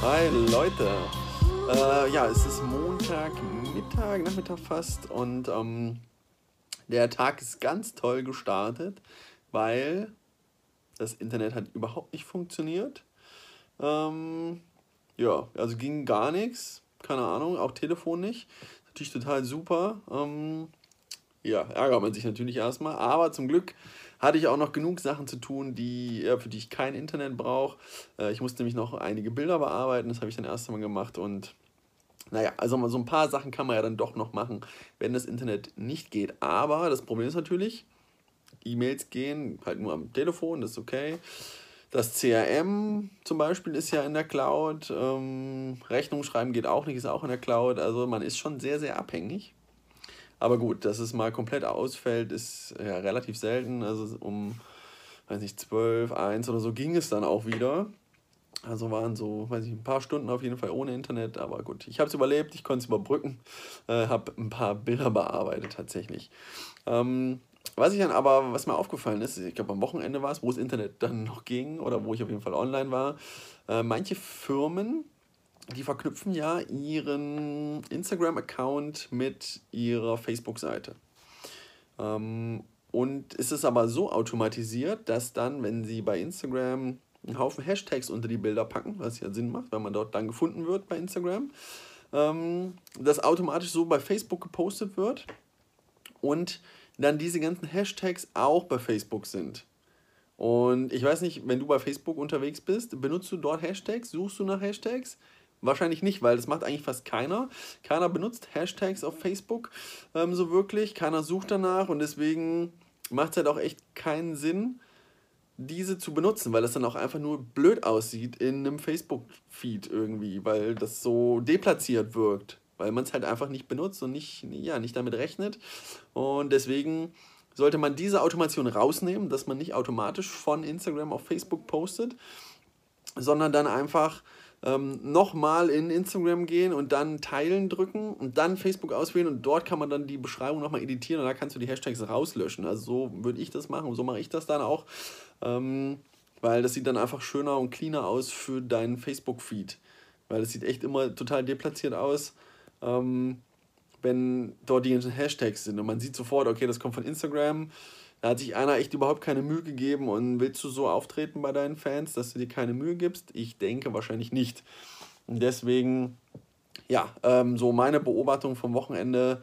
Hi Leute. Äh, ja, es ist Montag, Mittag, Nachmittag fast und ähm, der Tag ist ganz toll gestartet, weil das Internet hat überhaupt nicht funktioniert. Ähm, ja, also ging gar nichts, keine Ahnung, auch Telefon nicht. Natürlich total super. Ähm, ja, ärgert man sich natürlich erstmal, aber zum Glück hatte ich auch noch genug Sachen zu tun, die, für die ich kein Internet brauche. Äh, ich musste nämlich noch einige Bilder bearbeiten, das habe ich dann erst einmal gemacht und naja, also so ein paar Sachen kann man ja dann doch noch machen, wenn das Internet nicht geht. Aber das Problem ist natürlich, E-Mails gehen halt nur am Telefon, das ist okay. Das CRM zum Beispiel ist ja in der Cloud. Ähm, Rechnung schreiben geht auch nicht, ist auch in der Cloud. Also man ist schon sehr, sehr abhängig. Aber gut, dass es mal komplett ausfällt, ist ja relativ selten. Also um, weiß nicht, 12, 1 oder so ging es dann auch wieder. Also waren so, weiß ich, ein paar Stunden auf jeden Fall ohne Internet, aber gut, ich habe es überlebt, ich konnte es überbrücken, äh, habe ein paar Bilder bearbeitet tatsächlich. Ähm, was ich dann aber, was mir aufgefallen ist, ich glaube am Wochenende war es, wo das Internet dann noch ging oder wo ich auf jeden Fall online war, äh, manche Firmen die verknüpfen ja ihren Instagram-Account mit ihrer Facebook-Seite. Ähm, und ist es aber so automatisiert, dass dann, wenn sie bei Instagram einen Haufen Hashtags unter die Bilder packen, was ja Sinn macht, weil man dort dann gefunden wird bei Instagram, ähm, das automatisch so bei Facebook gepostet wird und dann diese ganzen Hashtags auch bei Facebook sind. Und ich weiß nicht, wenn du bei Facebook unterwegs bist, benutzt du dort Hashtags? Suchst du nach Hashtags? Wahrscheinlich nicht, weil das macht eigentlich fast keiner. Keiner benutzt Hashtags auf Facebook ähm, so wirklich. Keiner sucht danach und deswegen macht es halt auch echt keinen Sinn, diese zu benutzen, weil das dann auch einfach nur blöd aussieht in einem Facebook-Feed irgendwie, weil das so deplatziert wirkt, weil man es halt einfach nicht benutzt und nicht, ja, nicht damit rechnet. Und deswegen sollte man diese Automation rausnehmen, dass man nicht automatisch von Instagram auf Facebook postet, sondern dann einfach ähm, nochmal in Instagram gehen und dann teilen drücken und dann Facebook auswählen und dort kann man dann die Beschreibung nochmal editieren und da kannst du die Hashtags rauslöschen. Also so würde ich das machen und so mache ich das dann auch, ähm, weil das sieht dann einfach schöner und cleaner aus für deinen Facebook-Feed, weil das sieht echt immer total deplatziert aus. Ähm, wenn dort die Hashtags sind und man sieht sofort, okay, das kommt von Instagram, da hat sich einer echt überhaupt keine Mühe gegeben und willst du so auftreten bei deinen Fans, dass du dir keine Mühe gibst? Ich denke wahrscheinlich nicht. Und deswegen, ja, ähm, so meine Beobachtung vom Wochenende.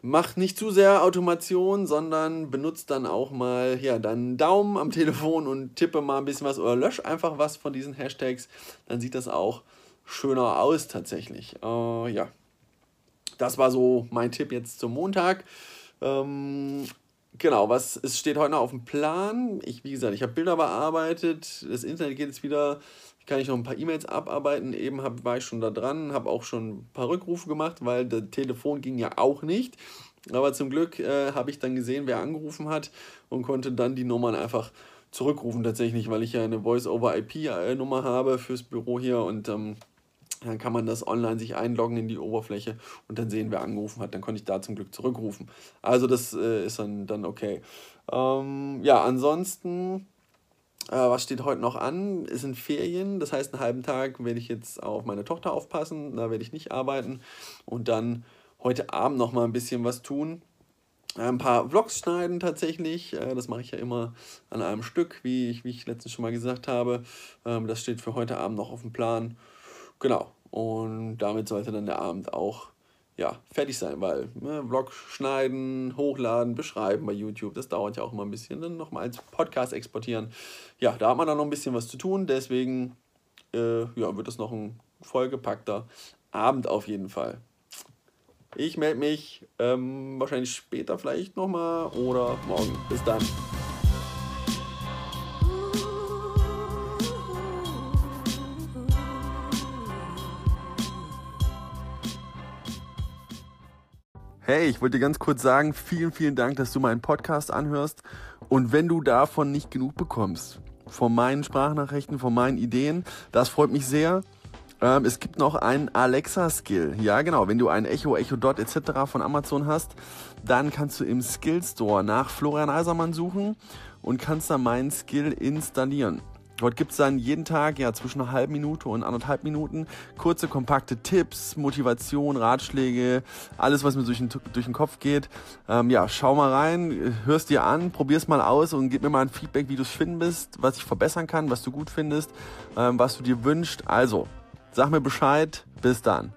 Mach nicht zu sehr Automation, sondern benutzt dann auch mal ja, deinen Daumen am Telefon und tippe mal ein bisschen was oder lösch einfach was von diesen Hashtags. Dann sieht das auch schöner aus tatsächlich. Äh, ja, das war so mein Tipp jetzt zum Montag. Ähm, Genau, was es steht heute noch auf dem Plan. Ich, wie gesagt, ich habe Bilder bearbeitet. Das Internet geht jetzt wieder. Kann ich noch ein paar E-Mails abarbeiten. Eben hab, war ich schon da dran, habe auch schon ein paar Rückrufe gemacht, weil das Telefon ging ja auch nicht. Aber zum Glück äh, habe ich dann gesehen, wer angerufen hat und konnte dann die Nummern einfach zurückrufen tatsächlich, weil ich ja eine Voice-over-IP-Nummer habe fürs Büro hier und ähm, dann kann man das online sich einloggen in die Oberfläche und dann sehen, wer angerufen hat. Dann konnte ich da zum Glück zurückrufen. Also das äh, ist dann, dann okay. Ähm, ja, ansonsten, äh, was steht heute noch an? Es sind Ferien. Das heißt, einen halben Tag werde ich jetzt auf meine Tochter aufpassen. Da werde ich nicht arbeiten. Und dann heute Abend noch mal ein bisschen was tun. Ein paar Vlogs schneiden tatsächlich. Äh, das mache ich ja immer an einem Stück, wie ich, wie ich letztens schon mal gesagt habe. Ähm, das steht für heute Abend noch auf dem Plan. Genau. Und damit sollte dann der Abend auch ja, fertig sein, weil ne, Vlog schneiden, hochladen, beschreiben bei YouTube, das dauert ja auch immer ein bisschen. Dann nochmal als Podcast exportieren. Ja, da hat man dann noch ein bisschen was zu tun. Deswegen äh, ja, wird das noch ein vollgepackter Abend auf jeden Fall. Ich melde mich ähm, wahrscheinlich später vielleicht nochmal oder morgen. Bis dann. Hey, ich wollte dir ganz kurz sagen, vielen, vielen Dank, dass du meinen Podcast anhörst. Und wenn du davon nicht genug bekommst, von meinen Sprachnachrichten, von meinen Ideen, das freut mich sehr. Ähm, es gibt noch einen Alexa-Skill. Ja, genau. Wenn du ein Echo, Echo Dot etc. von Amazon hast, dann kannst du im Skill Store nach Florian Eisermann suchen und kannst da meinen Skill installieren. Dort gibt es dann jeden Tag ja zwischen einer halben Minute und anderthalb Minuten kurze, kompakte Tipps, Motivation, Ratschläge, alles, was mir durch den, durch den Kopf geht. Ähm, ja, schau mal rein, hörst dir an, probier's mal aus und gib mir mal ein Feedback, wie du es findest, was ich verbessern kann, was du gut findest, ähm, was du dir wünschst. Also, sag mir Bescheid. Bis dann.